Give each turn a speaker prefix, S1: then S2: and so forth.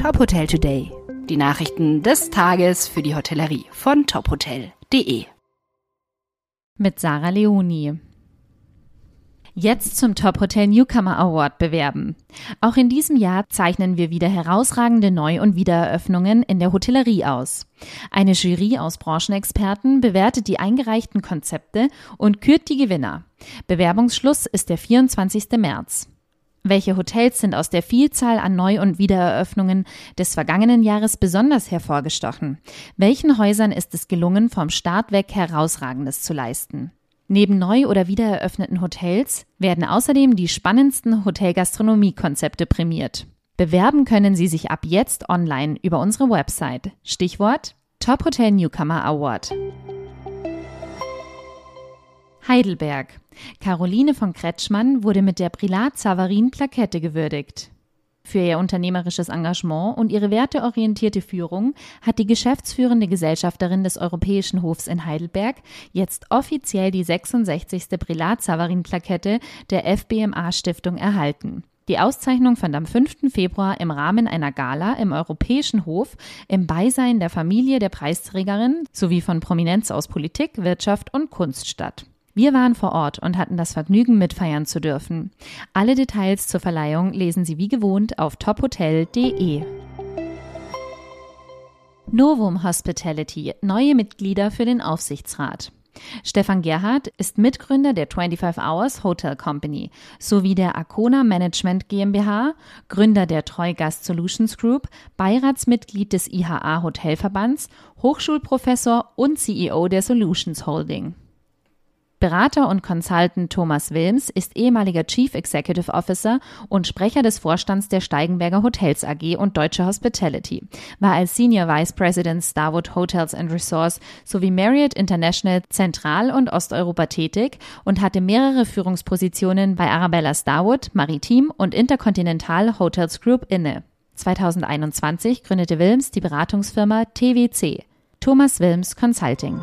S1: Top Hotel Today. Die Nachrichten des Tages für die Hotellerie von tophotel.de.
S2: Mit Sarah Leoni. Jetzt zum Top Hotel Newcomer Award bewerben. Auch in diesem Jahr zeichnen wir wieder herausragende Neu- und Wiedereröffnungen in der Hotellerie aus. Eine Jury aus Branchenexperten bewertet die eingereichten Konzepte und kürt die Gewinner. Bewerbungsschluss ist der 24. März. Welche Hotels sind aus der Vielzahl an Neu- und Wiedereröffnungen des vergangenen Jahres besonders hervorgestochen? Welchen Häusern ist es gelungen, vom Start weg herausragendes zu leisten? Neben neu oder wiedereröffneten Hotels werden außerdem die spannendsten Hotelgastronomiekonzepte prämiert. Bewerben können Sie sich ab jetzt online über unsere Website. Stichwort Top Hotel Newcomer Award. Heidelberg. Caroline von Kretschmann wurde mit der Brillat Savarin Plakette gewürdigt. Für ihr unternehmerisches Engagement und ihre werteorientierte Führung hat die geschäftsführende Gesellschafterin des Europäischen Hofs in Heidelberg jetzt offiziell die 66. Brillat Savarin Plakette der FBMA Stiftung erhalten. Die Auszeichnung fand am 5. Februar im Rahmen einer Gala im Europäischen Hof im Beisein der Familie der Preisträgerin sowie von Prominenz aus Politik, Wirtschaft und Kunst statt. Wir waren vor Ort und hatten das Vergnügen, mitfeiern zu dürfen. Alle Details zur Verleihung lesen Sie wie gewohnt auf tophotel.de. Novum Hospitality, neue Mitglieder für den Aufsichtsrat. Stefan Gerhardt ist Mitgründer der 25 Hours Hotel Company sowie der Arcona Management GmbH, Gründer der Treugast Solutions Group, Beiratsmitglied des IHA Hotelverbands, Hochschulprofessor und CEO der Solutions Holding. Berater und Consultant Thomas Wilms ist ehemaliger Chief Executive Officer und Sprecher des Vorstands der Steigenberger Hotels AG und Deutsche Hospitality, war als Senior Vice President Starwood Hotels and Resorts sowie Marriott International Zentral- und Osteuropa tätig und hatte mehrere Führungspositionen bei Arabella Starwood, Maritim und Intercontinental Hotels Group inne. 2021 gründete Wilms die Beratungsfirma TWC, Thomas Wilms Consulting.